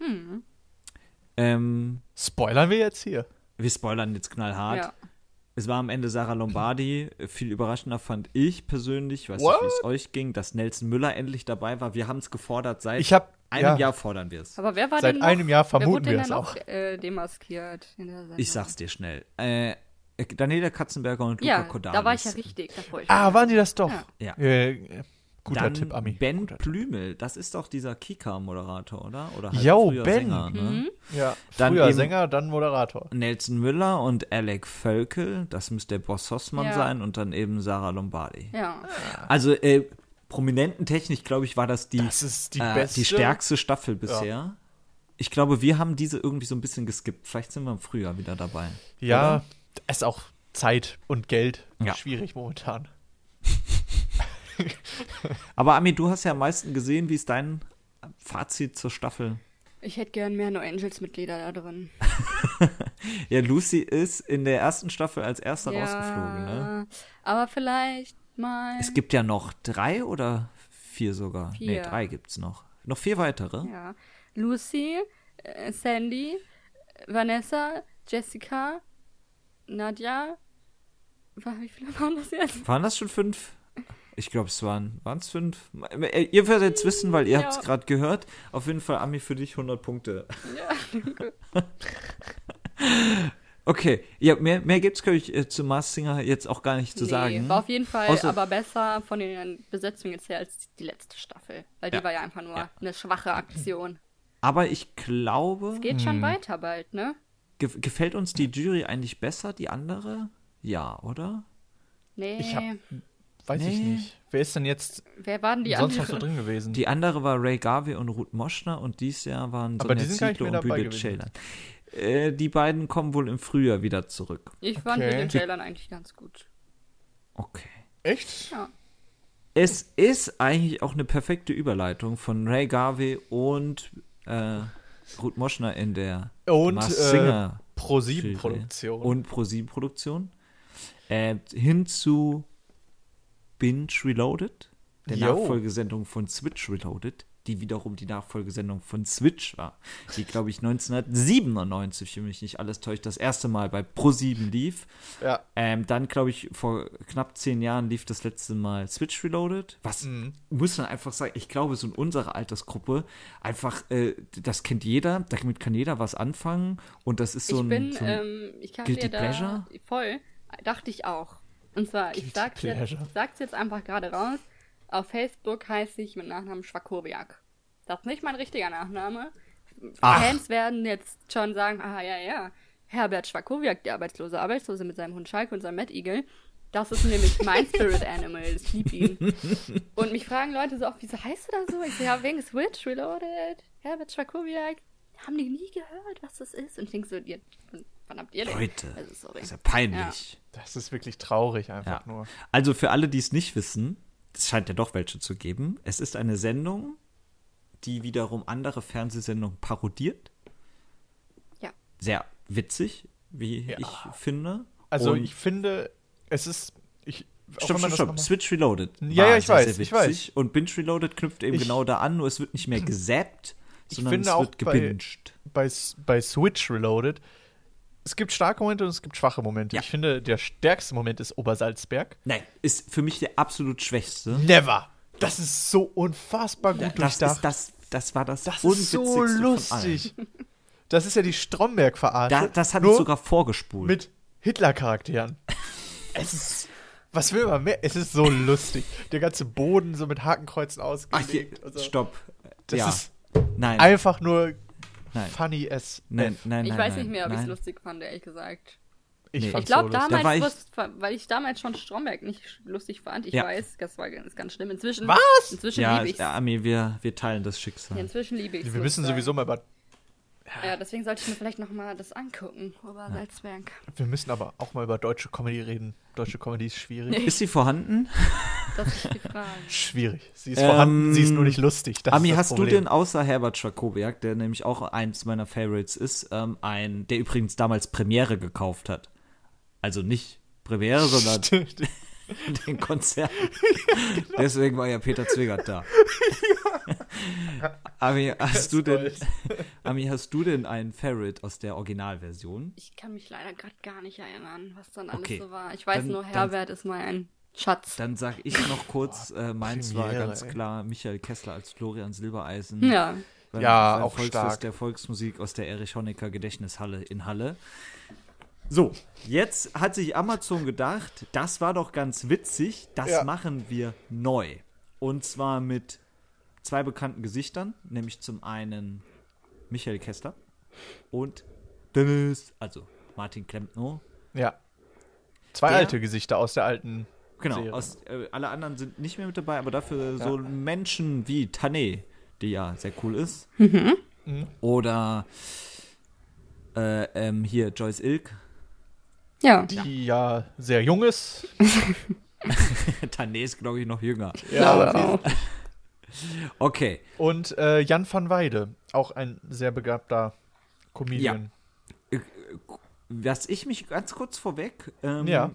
Hm. Ähm, Spoilern wir jetzt hier? wir spoilern jetzt knallhart. Ja. Es war am Ende Sarah Lombardi. Viel überraschender fand ich persönlich, ich weiß What? nicht, wie es euch ging, dass Nelson Müller endlich dabei war. Wir haben es gefordert, seit Ich habe einem ja, Jahr fordern wir es. Aber wer war Seit denn noch, einem Jahr wer vermuten wurde wir denn es auch. noch äh, demaskiert in der Sendung? Ich sag's dir schnell. Äh, Daniela Katzenberger und Luca Ja, Kodalis. da war ich ja richtig. Da freue ich Ah, waren die das doch? Ja. Ja. Guter Dann Tipp, Ami. Ben Guter Tipp. Plümel, das ist doch dieser Kika-Moderator, oder? Oder halt Yo, früher Ben. Sänger, ne? Mhm. Ja, Dann früher Sänger, dann Moderator. Nelson Müller und Alec Völkel, das müsste der Boss Hossmann Ja. sein und dann eben Sarah Lombardi. Ja. Also äh, Prominententechnisch, glaube ich, war das die, Das ist die äh, beste. die stärkste Staffel bisher. Ich glaube, wir haben diese irgendwie so ein bisschen geskippt. Vielleicht sind wir im Frühjahr wieder dabei. Ja, ist auch Zeit und Geld Ja. schwierig momentan. Aber Ami, du hast ja am meisten gesehen. Wie ist dein Fazit zur Staffel? Ich hätte gern mehr No Angels-Mitglieder da drin. Ja, Lucy ist in der ersten Staffel als erster ja, rausgeflogen, ne? Aber vielleicht mal. Es gibt ja noch drei oder vier sogar. Nee, Vier. drei gibt's noch. Noch vier weitere. Ja. Lucy, äh, Sandy, Vanessa, Jessica, Nadja. Wie viele waren das jetzt? Waren das schon fünf? Ich glaube, es waren es fünf. Äh, Ihr werdet jetzt wissen, weil ihr Ja. habt es gerade gehört. Auf jeden Fall, Ami, für dich 100 Punkte. Ja, Okay, ja, mehr, mehr gibt es, glaube ich, äh, zu Mars Singer jetzt auch gar nicht zu nee, sagen. War auf jeden Fall Außer- aber besser von den Besetzungen jetzt her als die letzte Staffel. Weil die Ja. war ja einfach nur Ja. eine schwache Aktion. Aber ich glaube, Es geht schon weiter bald, ne? ge gefällt uns die Jury eigentlich besser, die andere? Ja, oder? Nee. Ich hab- Weiß ich Nee. nicht. Wer ist denn jetzt Wer waren die sonst noch so anderen? drin gewesen? Die andere war Ray Garvey und Ruth Moschner und dieses Jahr waren Aber Sonja die sind gar nicht Zietlow mehr und gewesen. Schälern. Äh, die beiden kommen wohl im Frühjahr wieder zurück. Ich fand Okay. mit den Jailern eigentlich ganz gut. Okay. Echt? Ja. Es ist eigentlich auch eine perfekte Überleitung von Ray Garvey und äh, Ruth Moschner in der Und Mars äh, Singer Pro-7-Produktion. und Pro-7-Produktion. Äh, hin zu Binge Reloaded, der Jo. Nachfolgesendung von Switch Reloaded, die wiederum die Nachfolgesendung von Switch war, die, glaube ich, 1997, wenn mich nicht alles täuscht, das erste Mal bei Pro7 lief. Ja. Ähm, dann, glaube ich, vor knapp zehn Jahren lief das letzte Mal Switch Reloaded. Was Mhm. muss man einfach sagen, ich glaube, so in unserer Altersgruppe einfach, äh, das kennt jeder, damit kann jeder was anfangen und das ist so ich ein. bin, so ein ähm, ich kann Guilty dir da Pleasure? voll, dachte ich auch. Und zwar, ich sag's jetzt, sag's jetzt einfach gerade raus. Auf Facebook heiße ich mit Nachnamen Schwakowiak. Das ist nicht mein richtiger Nachname. Ach. Fans werden jetzt schon sagen, ah ja, ja, Herbert Schwakowiak, der arbeitslose Arbeitslose mit seinem Hund Schalke und seinem Mad Eagle. Das ist nämlich mein Spirit Animal. Ich liebe ihn. Und mich fragen Leute so oft, wieso heißt du da so? Ich so, ja, wegen Switch Reloaded, Herbert Schwakowiak. Haben die nie gehört, was das ist? Und ich denke so, ihr, wann habt ihr denn? Leute, Also, sorry. das ist ja peinlich. Das ist wirklich traurig einfach Ja. nur. Also für alle, die es nicht wissen, es scheint ja doch welche zu geben. Es ist eine Sendung, die wiederum andere Fernsehsendungen parodiert. Ja. Sehr witzig, wie Ja. ich finde. Also Und- ich finde, es ist. Ich, Stopp, stopp, stopp. Switch Reloaded. Ja, war ja, ich sehr, weiß, sehr ich weiß. Und Binge Reloaded knüpft eben Ich- genau da an, nur es wird nicht mehr gesappt, Ich sondern finde es auch wird bei- gebinged. bei, S- bei Switch Reloaded, es gibt starke Momente und es gibt schwache Momente. Ja. Ich finde, der stärkste Moment ist Obersalzberg. Nein, ist für mich der absolut schwächste. Never! Das ist so unfassbar gut Das, durchdacht. ist, das, das war das, Das ist so lustig. Das ist ja die Stromberg-Verarsche. Da, das hat ich sogar vorgespult. mit Hitler-Charakteren. es ist. Was will man mehr? Es ist so lustig. Der ganze Boden so mit Hakenkreuzen Ach, hier, ausgelegt. und so. stopp. Das ja. ist nein. einfach nur Nein. funny as Nein, F. nein, Ich nein, weiß nein, nicht mehr, ob ich es nein. lustig fand, ehrlich gesagt. Ich Nee. Ich glaube so lustig. Da damals, ich- weil ich damals schon Stromberg nicht lustig fand. Ich Ja. weiß, das war ganz, ganz schlimm. Inzwischen, Was? Inzwischen Ja, liebe ich ja, Ami, wir, wir teilen das Schicksal. Inzwischen liebe ich Wir müssen sowieso mal über Ja, deswegen sollte ich mir vielleicht noch mal das angucken, Obersalzberg. Wir müssen aber auch mal über deutsche Comedy reden. Deutsche Comedy ist schwierig. Ist sie vorhanden? Das ist die Frage. Schwierig. Sie ist Ähm, vorhanden, sie ist nur nicht lustig. Das Ami, hast Problem. du denn außer Herbert Schwakowiak, der nämlich auch eins meiner Favorites ist, ähm, ein, der übrigens damals Premiere gekauft hat? Also nicht Premiere, sondern Stimmt. den Konzert. Deswegen war ja Peter Zwingert da. Ami, hast du denn. Ami, hast du denn einen Favorite aus der Originalversion? Ich kann mich leider gerade gar nicht erinnern, was dann alles Okay. so war. Ich weiß Dann- nur, dann- Herbert ist mein Schatz. Dann sag ich noch kurz, äh, meins war ganz ey. klar Michael Kessler als Florian Silbereisen. Ja. Beim- Ja, beim auch Volksfest stark. der Volksmusik aus der Erich Honecker Gedächtnishalle in Halle. So, jetzt hat sich Amazon gedacht, das war doch ganz witzig, das Ja. machen wir neu. Und zwar mit zwei bekannten Gesichtern, nämlich zum einen Michael Kessler und Dennis, also Martin Klempno. Ja. Zwei Der- alte Gesichter aus der alten. Genau, aus, äh, alle anderen sind nicht mehr mit dabei, aber dafür so Menschen wie Tane, die ja sehr cool ist. Mhm. Oder äh, ähm, hier Joyce Ilk. Ja. Die ja. sehr jung ist. Tane ist, glaube ich, noch jünger. glaube auch. Okay, Und äh, Jan van Weide, auch ein sehr begabter Comedian. was ich mich ganz kurz vorweg, ähm, Ja.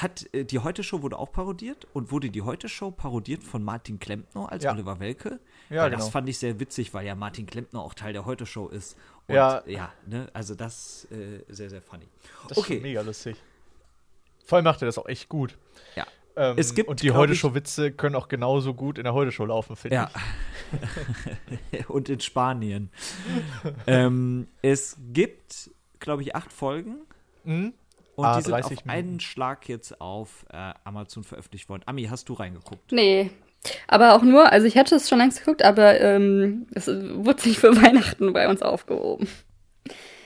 Hat äh, die Heute-Show wurde auch parodiert und wurde die Heute-Show parodiert von Martin Klempner als Ja. Oliver Welke. Ja, genau. Das fand ich sehr witzig, weil ja Martin Klempner auch Teil der Heute-Show ist. Und, Ja. ja, ne, also das äh, sehr, sehr funny. Das okay. ist mega lustig. Vor allem macht er das auch echt gut. Ja. Ähm, Es gibt, und die Heute-Show-Witze können auch genauso gut in der Heute-Show laufen, finde Ja. ich. und in Spanien. ähm, es gibt, glaube ich, acht Folgen. Mhm. Und Ah, die sind 30 auf Minuten. einen Schlag jetzt auf äh, Amazon veröffentlicht worden. Ami, hast du reingeguckt? Nee. Aber auch nur, also ich hätte es schon längst geguckt, aber ähm, es wurde sich für Weihnachten bei uns aufgehoben.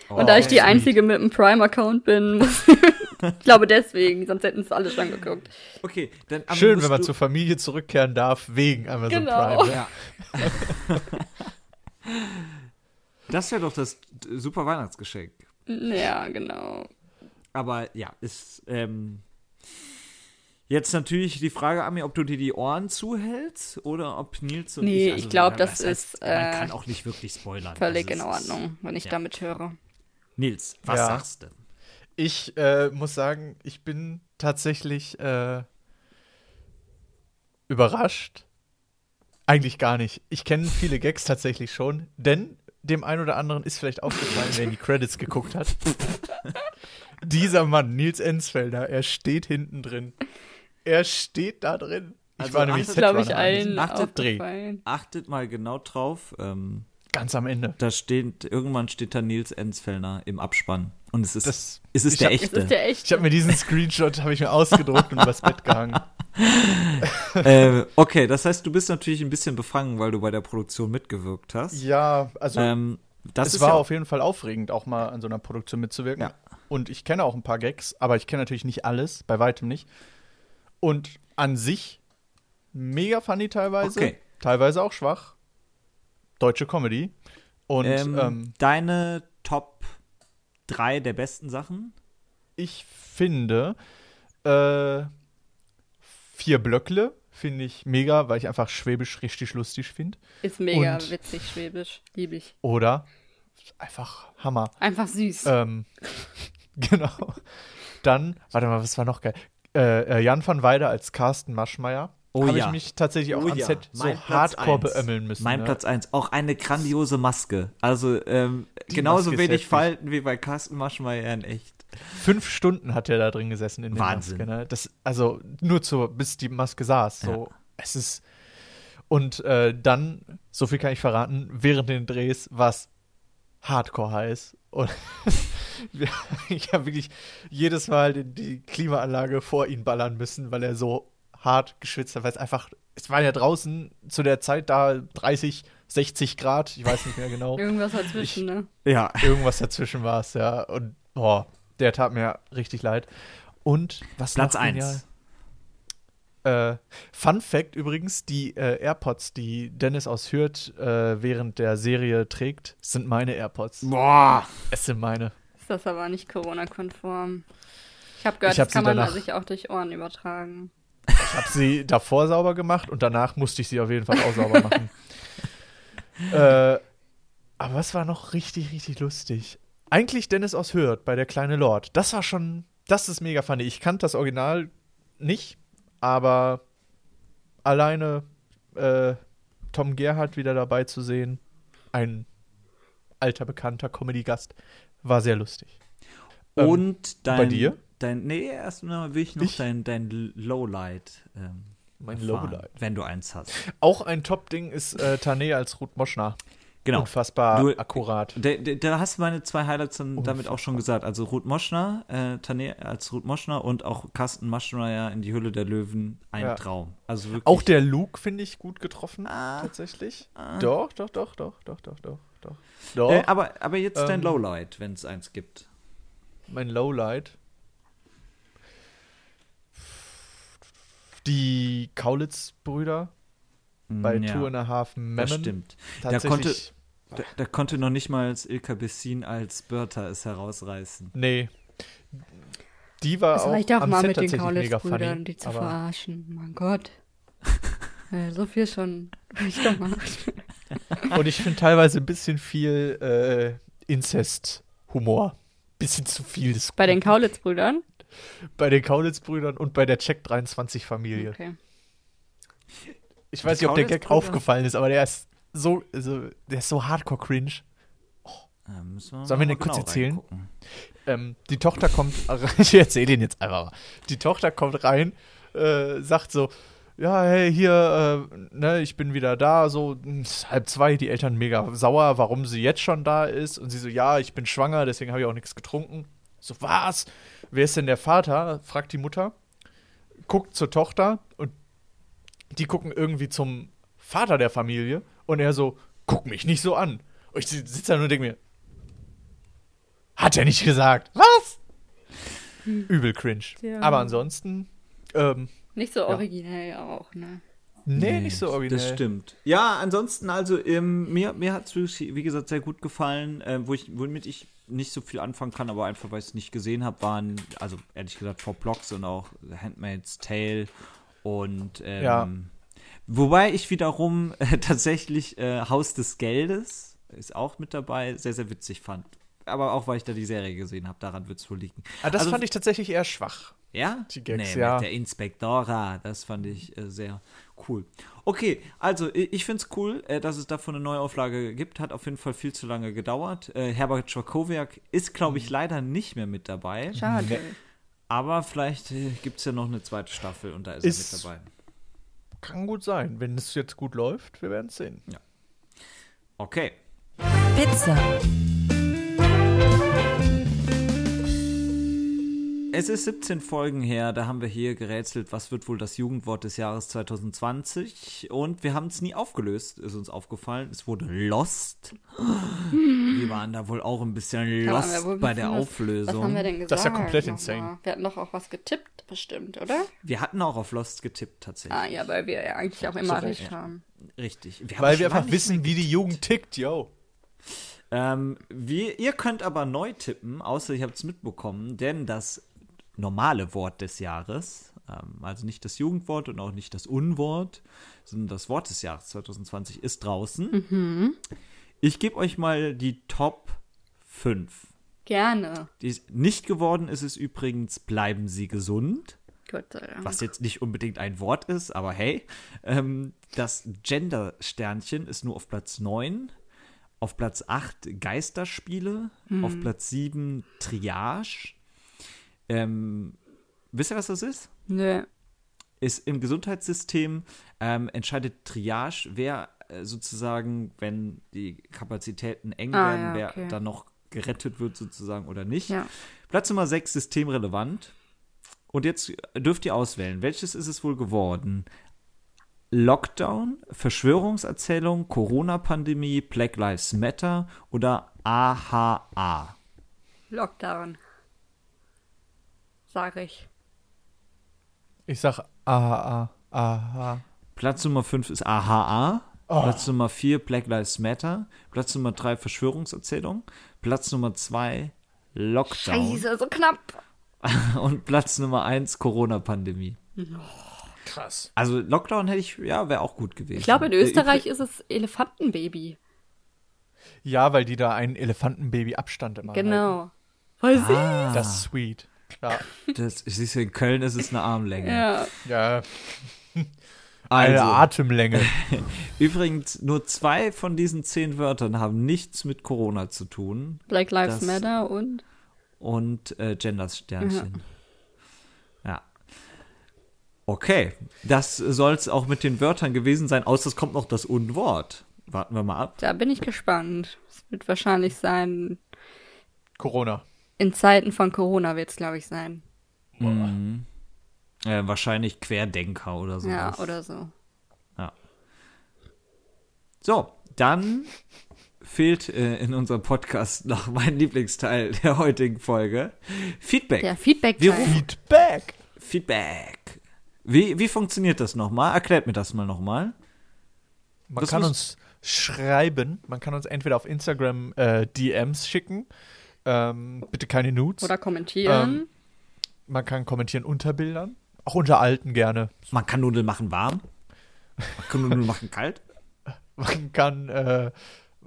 Und da ich die sweet. Einzige mit einem Prime-Account bin, muss ich glaube deswegen, sonst hätten es alle schon geguckt. Okay, dann Ami, Schön, wenn man zur Familie zurückkehren darf, wegen Amazon Genau. Prime. Ja. das wäre doch das super Weihnachtsgeschenk. Ja, genau. Aber ja, ist ähm, jetzt natürlich die Frage, Ami, ob du dir die Ohren zuhältst oder ob Nils und Nee, ich. also ich glaub, ja, das heißt, ist, Man äh, kann auch nicht wirklich spoilern. Völlig in Also ist- Ordnung, wenn ich ja. damit höre. Nils, was Ja. sagst du? Ich äh, muss sagen, ich bin tatsächlich äh, überrascht. Eigentlich gar nicht. Ich kenne viele Gags tatsächlich schon, denn dem einen oder anderen ist vielleicht aufgefallen, der in die Credits geguckt hat. Dieser Mann, Nils Ensfelder, er steht hinten drin. Er steht da drin. Ich Also war nämlich achtet- glaube ich, allen Achtet- Dreh. Achtet mal genau drauf. Ähm, Ganz am Ende. da steht, irgendwann steht da Nils Enzfellner im Abspann. Und es ist, Das- es ist der hab- Es echte. ist der echt. Ich habe mir diesen Screenshot habe ich mir ausgedruckt und übers Bett gehangen. äh, okay, das heißt, du bist natürlich ein bisschen befangen, weil du bei der Produktion mitgewirkt hast. Ja, also Ähm, das es ist war ja auf jeden Fall aufregend, auch mal an so einer Produktion mitzuwirken. Ja. Und ich kenne auch ein paar Gags, aber ich kenne natürlich nicht alles, bei weitem nicht. Und an sich mega funny teilweise, Okay. teilweise auch schwach. Deutsche Comedy. Und ähm, ähm, deine Top 3 der besten Sachen? ich finde äh, vier Blöckle finde ich mega, weil ich einfach Schwäbisch richtig lustig finde. Ist mega Und- witzig, schwäbisch. Liebe ich. Oder einfach Hammer. Einfach süß. Ähm, genau. Dann, warte mal, was war noch geil? Äh, äh, Jan van Weide als Carsten Maschmeyer. Oh Habe ja. ich mich tatsächlich auch Oh am ja, Set so mein Platz hardcore eins. beömmeln müssen. Mein ne? Platz 1. Auch eine grandiose Maske. Also ähm, genauso Maske wenig. Falten wie bei Carsten Maschmeyer in echt. Fünf Stunden hat er da drin gesessen in der Wahnsinn. Maske. Ne? Das, also nur zu, bis die Maske saß. So, es ist. Und äh, dann, so viel kann ich verraten, während den Drehs war es hardcore heiß. Und wir- ich habe wirklich jedes Mal die, die Klimaanlage vor ihn ballern müssen, weil er so hart geschwitzt hat, weil es einfach, es war ja draußen zu der Zeit da 30, 60 Grad, ich weiß nicht mehr genau. Irgendwas dazwischen, ne? Ja. Irgendwas dazwischen war es, ja. Und boah, der tat mir richtig leid. Und was Platz noch genial? 1. Äh, Fun Fact übrigens, die äh, AirPods, die Dennis aus Hürth äh, während der Serie trägt, sind meine AirPods. Boah. Es sind meine. Ist das aber nicht Corona-konform. Ich habe gehört, Ich hab das kann man danach- sich auch durch Ohren übertragen. Ich habe sie davor sauber gemacht und danach musste ich sie auf jeden Fall auch sauber machen. äh, aber was war noch richtig, richtig lustig? Eigentlich Dennis aus Hürth bei der kleine Lord. Das war schon, das ist mega funny. Ich kannte das Original nicht, aber alleine äh, Tom Gerhardt wieder dabei zu sehen, ein alter bekannter Comedy-Gast, war sehr lustig. Ähm, Und dein. bei dir? Dein, nee, erstmal will ich noch Ich? dein, dein Lowlight. Ähm, Mein erfahren, Lowlight. Wenn du eins hast. Auch ein Top-Ding ist äh, Tane als Ruth Moschner. Genau. Unfassbar Du- akkurat. Da, hast du meine zwei Highlights dann damit auch schon gesagt. Also Ruth Moschner, äh, Tane als Ruth Moschner und auch Carsten Maschmeyer in die Hülle der Löwen. Ein Ja. Traum. Also wirklich. Auch der Luke finde ich gut getroffen, Ah. tatsächlich. Ah. Doch, doch, doch, doch, doch, doch, doch, doch. Doch, Äh, aber, aber jetzt dein Ähm, Lowlight, wenn es eins gibt. mein Lowlight. Die Kaulitz-Brüder bei Mm, ja, Two and a Half Men. das stimmt. Da konnte, da, da konnte noch nicht mal Ilka Bessin als Bertha es herausreißen. Nee. Die war Es auch reicht auch am mal Set mit den Kaulitz-Brüdern, die zu verarschen. Mein Gott. äh, so viel schon durchgemacht. Und ich finde teilweise ein bisschen viel äh, Inzest-Humor. Bisschen zu viel. Des Bei den. Kaulitz-Brüdern? bei den Kaulitz-Brüdern und bei der Check 23-Familie. Okay. Ich weiß Die nicht, ob der Gag aufgefallen ist, aber der ist so, also, der ist so hardcore cringe. Äh, müssen Sollen wir den kurz genau erzählen? Ähm, die Tochter kommt, ich erzähle ihn jetzt einfach mal. Die Tochter kommt rein, äh, sagt so, ja, hey, hier, äh, ne, ich bin wieder da, so halb zwei, die Eltern mega sauer, warum sie jetzt schon da ist. Und sie so, ja, ich bin schwanger, deswegen habe ich auch nichts getrunken. So, was? Wer ist denn der Vater? fragt die Mutter. Guckt zur Tochter und die gucken irgendwie zum Vater der Familie und er so, guck mich nicht so an. Und ich sitze da nur und denke mir, hat er nicht gesagt. Was? Übel cringe. Ja. Aber ansonsten, ähm, Nicht so originell auch, ne? nee, nicht so originell. Das stimmt. Ja, ansonsten, also ähm, mir, mir hat es, wie gesagt, sehr gut gefallen. Äh, wo ich, womit ich nicht so viel anfangen kann, aber einfach, weil ich es nicht gesehen habe, waren, also ehrlich gesagt, Four Blocks und auch Handmaid's Tale und ähm, Ja. Wobei ich wiederum äh, tatsächlich äh, Haus des Geldes ist auch mit dabei, sehr, sehr witzig fand. aber auch, weil ich da die Serie gesehen habe, daran wird es wohl liegen. Ah, das Also- fand ich tatsächlich eher schwach. Ja? Die Gags, nee, ja. Mit der Inspektora, das fand ich äh, sehr cool. Okay, also ich, ich finde es cool, äh, dass es davon eine Neuauflage gibt. Hat auf jeden Fall viel zu lange gedauert. Äh, Herbert Schwakowiak ist, glaube ich, leider nicht mehr mit dabei. Schade. Aber vielleicht äh, gibt es ja noch eine zweite Staffel und da ist, Ist- er mit dabei. Kann gut sein, wenn es jetzt gut läuft. Wir werden es sehen. Okay. Pizza. Es ist 17 Folgen her, da haben wir hier gerätselt, was wird wohl das Jugendwort des Jahres 2020 und wir haben es nie aufgelöst, ist uns aufgefallen. Es wurde Lost. Wir waren da wohl auch ein bisschen ja lost bei der Auflösung. Was haben wir denn gesagt? Das ist ja komplett insane. Wir hatten doch auch was getippt, bestimmt, oder? Wir hatten auch auf Lost getippt tatsächlich. Ah ja, weil wir ja eigentlich auch immer So, recht ja. haben. Richtig. Wir haben Weil wir einfach wissen, wie die Jugend tickt, yo. Ähm, wir, ihr könnt aber neu tippen, außer ihr habt es mitbekommen, denn das normale Wort des Jahres, ähm, also nicht das Jugendwort und auch nicht das Unwort, sondern das Wort des Jahres 2020 ist draußen. Ich gebe euch mal die Top 5. Gerne. Nicht geworden ist es übrigens, bleiben Sie gesund. Gott sei Dank. was jetzt nicht unbedingt ein Wort ist, aber hey, ähm, das Gender-Sternchen ist nur auf Platz 9, auf Platz 8 Geisterspiele, auf Platz 7 Triage. Ähm, wisst ihr, was das ist? Nö. Ist im Gesundheitssystem ähm, entscheidet Triage, wer äh, sozusagen, wenn die Kapazitäten eng Ah, werden, ja, wer okay. dann noch gerettet wird sozusagen oder nicht. Ja. Platz Nummer 6, systemrelevant. Und jetzt dürft ihr auswählen. Welches ist es wohl geworden? Lockdown, Verschwörungserzählung, Corona-Pandemie, Black Lives Matter oder AHA? Lockdown. Sag ich. Ich sag aha, aha. Platz Nummer 5 ist AHA. Oh. Platz Nummer 4 Black Lives Matter. Platz Nummer 3 Verschwörungserzählung. Platz Nummer 2 Lockdown. Scheiße, so knapp. Und Platz Nummer 1 Corona-Pandemie. Krass. Also Lockdown hätte ich, ja, wäre auch gut gewesen. Ich glaube, in Äh, Österreich ist es Elefantenbaby. Ja, weil die da ein Elefantenbaby-Abstand immer Genau. Weiß Ah, halten. Das ist sweet. Ja. das, siehst du, in Köln ist es eine Armlänge. Ja. ja. Eine Also, Atemlänge. übrigens, nur zwei von diesen zehn Wörtern haben nichts mit Corona zu tun Black Lives Das- Matter und. und äh, Gender-Sternchen. Ja. Okay, das soll es auch mit den Wörtern gewesen sein, außer es kommt noch das Unwort. Warten wir mal ab. Da bin ich gespannt. Es wird wahrscheinlich sein. Corona. In Zeiten von Corona wird es, glaube ich, sein. Mhm. Äh, wahrscheinlich Querdenker oder so. Ja, oder so. So, dann fehlt äh, in unserem Podcast noch mein Lieblingsteil der heutigen Folge. Feedback. Der feedback Wir rufen- Feedback. Feedback. Wie, wie funktioniert das nochmal? Erklärt mir das mal nochmal. Man Das kann uns schreiben. Man kann uns entweder auf Instagram äh, DMs schicken. Ähm, bitte keine Nudes. Oder kommentieren. Ähm, Man kann kommentieren unter Bildern. Auch unter alten gerne. Man kann Nudeln machen warm. Man kann Nudeln machen kalt. Man kann, äh,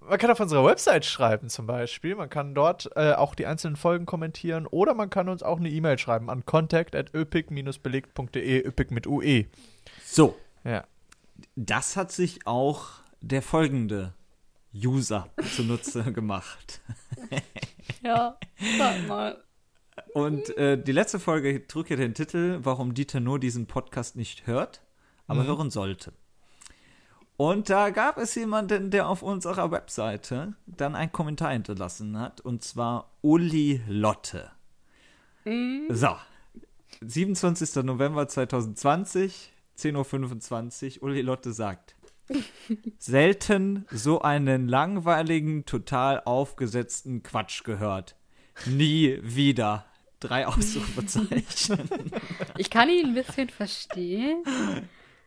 man kann auf unserer Website schreiben zum Beispiel. Man kann dort äh, auch die einzelnen Folgen kommentieren oder man kann uns auch eine E-Mail schreiben an contact.öpig-belegt.de, öpig mit UE. So, Ja. das hat sich auch der folgende User zunutze gemacht. ja, sag mal. Und äh, die letzte Folge trug ja den Titel, warum Dieter nur diesen Podcast nicht hört, aber hören sollte. Und da gab es jemanden, der auf unserer Webseite dann einen Kommentar hinterlassen hat, und zwar Uli Lotte. So, 27. November 2020, 10.25 Uhr, Uli Lotte sagt, selten so einen langweiligen, total aufgesetzten Quatsch gehört. Nie wieder. Drei Ausrufezeichen. Ich kann ihn ein bisschen verstehen.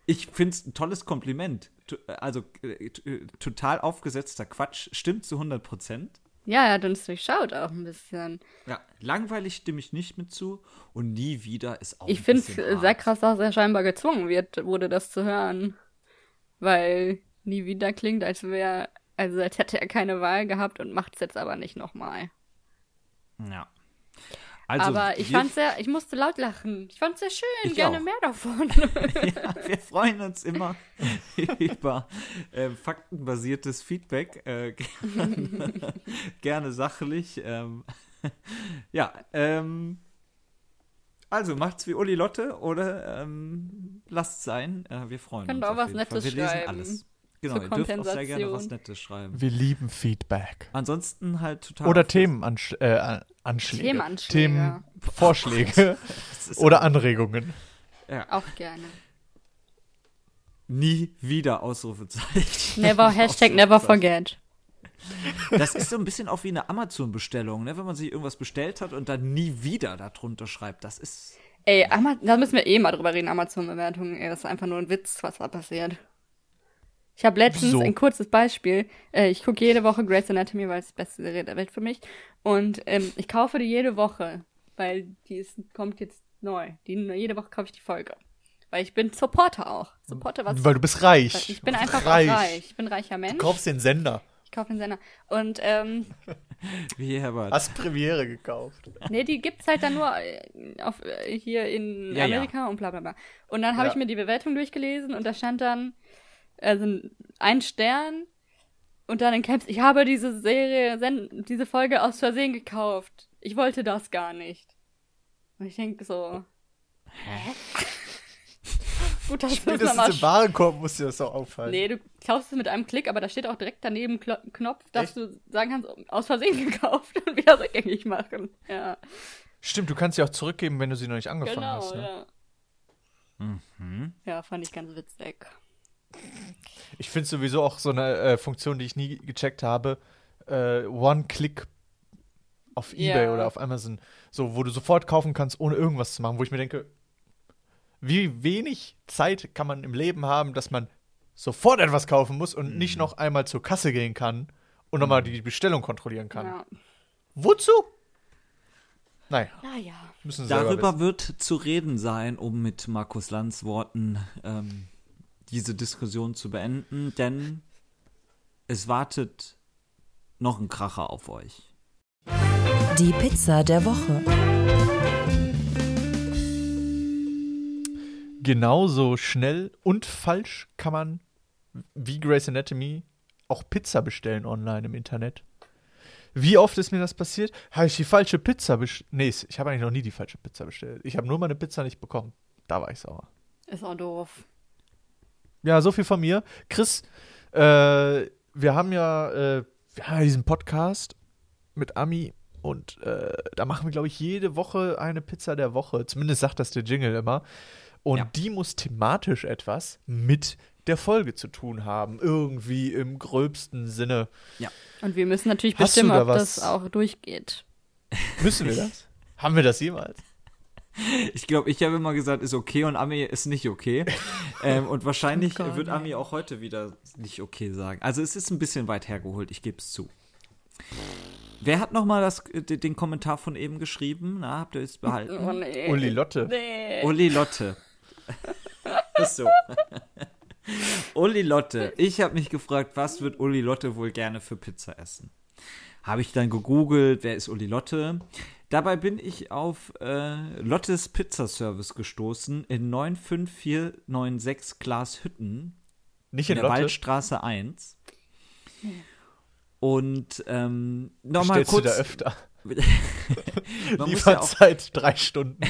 Ich finde es ein tolles Kompliment. To- Also äh, äh, total aufgesetzter Quatsch. Stimmt zu 100 Prozent. Ja, er hat uns durchschaut auch ein bisschen. Ja, langweilig stimme ich nicht mit zu. Und nie wieder ist auch Ich finde es sehr krass, dass er scheinbar gezwungen wird, wurde das zu hören. Weil nie wieder klingt, als wäre, also als hätte er keine Wahl gehabt und macht es jetzt aber nicht nochmal. Ja. Also, Aber ich fand's sehr, ich musste laut lachen. Ich fand's sehr schön, gerne auch. mehr davon. ja, wir freuen uns immer über äh, faktenbasiertes Feedback. Äh, gerne, gerne sachlich. Ähm, ja, ähm, also macht's wie Uli Lotte oder ähm, lasst sein. Äh, wir freuen Könnt uns. auch auf was jeden Fall. Nettes Wir lesen schreiben. alles. Genau, ihr dürft auch sehr gerne was. Nettes schreiben. Wir lieben Feedback. Ansonsten halt total. Oder das- Themenanschläge. Äh, An- Anschläge. Themenanschläge. Themenvorschläge oder Anregungen. ja, Auch gerne. nie wieder Ausrufezeichen. Never, Hashtag never forget. Das ist so ein bisschen auch wie eine Amazon-Bestellung, ne? wenn man sich irgendwas bestellt hat und dann nie wieder darunter schreibt. Das ist. Ey, Ama da müssen wir eh mal drüber reden, Amazon-Bewertungen. Das ist einfach nur ein Witz, was da passiert. Ich habe letztens Wieso? ein kurzes Beispiel. Äh, ich gucke jede Woche Grey's Anatomy, weil es die beste Serie der Welt für mich. Und ähm, ich kaufe die jede Woche, weil die ist, kommt jetzt neu. Die, jede Woche kaufe ich die Folge. Weil ich bin Supporter auch. Supporter was. Weil du bist reich. ich bin einfach reich. auch reich. Ich bin reicher Mensch. Du kaufst den Sender. Ich kaufe den Sender. Und ähm, Wie Herbert. Hast Premiere gekauft. Nee, die gibt's halt dann nur äh, auf, äh, hier in Ja, ja. Amerika und bla bla bla. Und dann habe Ja. ich mir die Bewertung durchgelesen und da stand dann also ein Stern und dann in Caps, ich habe diese Serie, diese Folge aus Versehen gekauft. Ich wollte das gar nicht. Und ich denke so, hä? Gut, das ist Spätestens im Warenkorb muss dir das auch auffallen. Nee, du kaufst es mit einem Klick, aber da steht auch direkt daneben Klo Knopf, dass du sagen kannst, aus Versehen gekauft und wieder rückgängig machen. Ja, Stimmt, du kannst sie auch zurückgeben, wenn du sie noch nicht angefangen genau, hast. Ne? ja. Mhm. Ja, fand ich ganz witzig. Ich finde sowieso auch so eine äh, Funktion, die ich nie gecheckt habe, äh, One-Click auf Ebay Ja. oder auf Amazon, so wo du sofort kaufen kannst, ohne irgendwas zu machen, wo ich mir denke, wie wenig Zeit kann man im Leben haben, dass man sofort etwas kaufen muss und nicht noch einmal zur Kasse gehen kann und nochmal die Bestellung kontrollieren kann. Ja. Wozu? Naja, Naja. müssen sie Darüber wissen. wird zu reden sein, um mit Markus Lanz Worten ähm, diese Diskussion zu beenden, denn es wartet noch ein Kracher auf euch. Die Pizza der Woche. Genauso schnell und falsch kann man wie Grey's Anatomy auch Pizza bestellen online im Internet. Wie oft ist mir das passiert? Habe ich die falsche Pizza bestellt? Nee, ich habe eigentlich noch nie die falsche Pizza bestellt. Ich habe nur meine Pizza nicht bekommen. Da war ich sauer. Ist auch doof. Ja, so viel von mir. Chris, äh, wir haben ja, äh, wir haben ja diesen Podcast mit Ami und äh, da machen wir, glaube ich, jede Woche eine Pizza der Woche. Zumindest sagt das der Jingle immer. Und Ja. die muss thematisch etwas mit der Folge zu tun haben. Irgendwie im gröbsten Sinne. Und wir müssen natürlich Hast bestimmen, da ob was? das auch durchgeht. Müssen wir das? haben wir das jemals? Ich glaube, ich habe immer gesagt, ist okay und Ami ist nicht okay. ähm, und wahrscheinlich Gar wird. Ami auch heute wieder nicht okay sagen. Also es ist ein bisschen weit hergeholt, ich gebe es zu. Wer hat nochmal den Kommentar von eben geschrieben? Na, habt ihr es behalten? Oh, nee. Uli Lotte. Nee. Uli Lotte. Ist so. Uli Lotte. Ich habe mich gefragt, was wird Uli Lotte wohl gerne für Pizza essen? Habe ich dann gegoogelt, wer ist Uli Lotte? Dabei bin ich auf äh, Lottes Pizza Service gestoßen in 95496 Glashütten Nicht in in der Lotte? Waldstraße 1. Und ähm, nochmal Bestellst du kurz. da öfter? man, muss ja auch, Lieferzeit drei Stunden.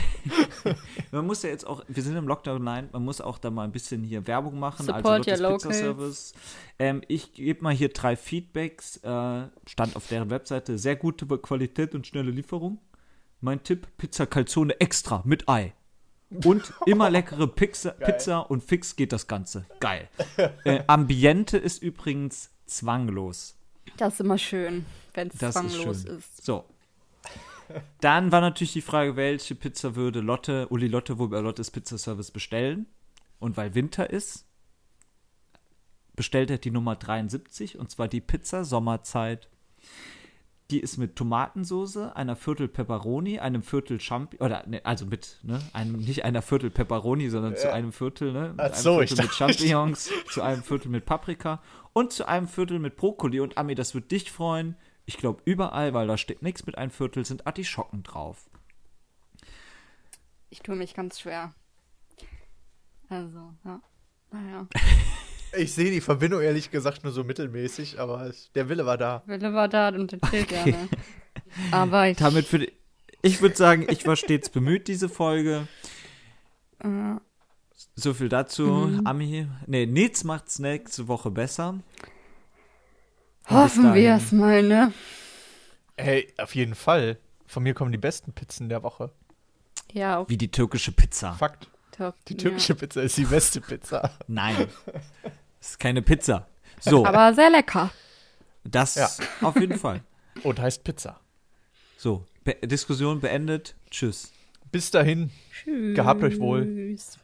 man muss ja jetzt auch, wir sind im Lockdown, nein, man muss auch da mal ein bisschen hier Werbung machen. Support also your locals. Service. Ähm, ich gebe mal hier drei Feedbacks. Äh, stand auf deren Webseite. Sehr gute Qualität und schnelle Lieferung. Mein Tipp: Pizza Calzone extra mit Ei. Und immer leckere Pizza, Pizza und fix geht das Ganze. Geil. Äh, Ambiente ist übrigens zwanglos. Das ist immer schön, wenn es ist zwanglos schön. ist. So. Dann war natürlich die Frage, welche Pizza würde Lotte, Uli Lotte wohl bei Lottes Pizza Service bestellen? Und weil Winter ist, bestellt er die Nummer 73 und zwar die Pizza Sommerzeit. Die ist mit Tomatensoße, einer Viertel Pepperoni, einem Viertel Champignons, oder ne, also mit, ne, einem, nicht einer Viertel Pepperoni, sondern zu einem Viertel, ne, mit Ach einem so, ich Viertel mit Champignons, zu einem Viertel mit Paprika und zu einem Viertel mit Brokkoli. Und Ami, das wird dich freuen, Ich glaube, überall, weil da steht nichts mit ein Viertel, sind Artischocken drauf. Ich tue mich ganz schwer. Also, ja. Naja. Ich sehe die Verbindung ehrlich gesagt nur so mittelmäßig, aber es, der Wille war da. Wille war da und der zählt gerne. Aber ich. Damit für die, ich würde sagen, ich war stets bemüht, diese Folge. Äh, So viel dazu. Ami, nee, Nils macht's nächste Woche besser. Hoffen wir es mal, ne? Hey, auf jeden Fall. Von mir kommen die besten Pizzen der Woche. Ja, auf Wie die türkische Pizza. Fakt. Top. Die türkische Pizza ist die beste Pizza. Nein. Das ist keine Pizza. So, Ja. Aber sehr lecker. das Ja. auf jeden Fall. Und heißt Pizza. So, Be Diskussion beendet. Tschüss. Bis dahin. Tschüss. Gehabt euch wohl. Tschüss.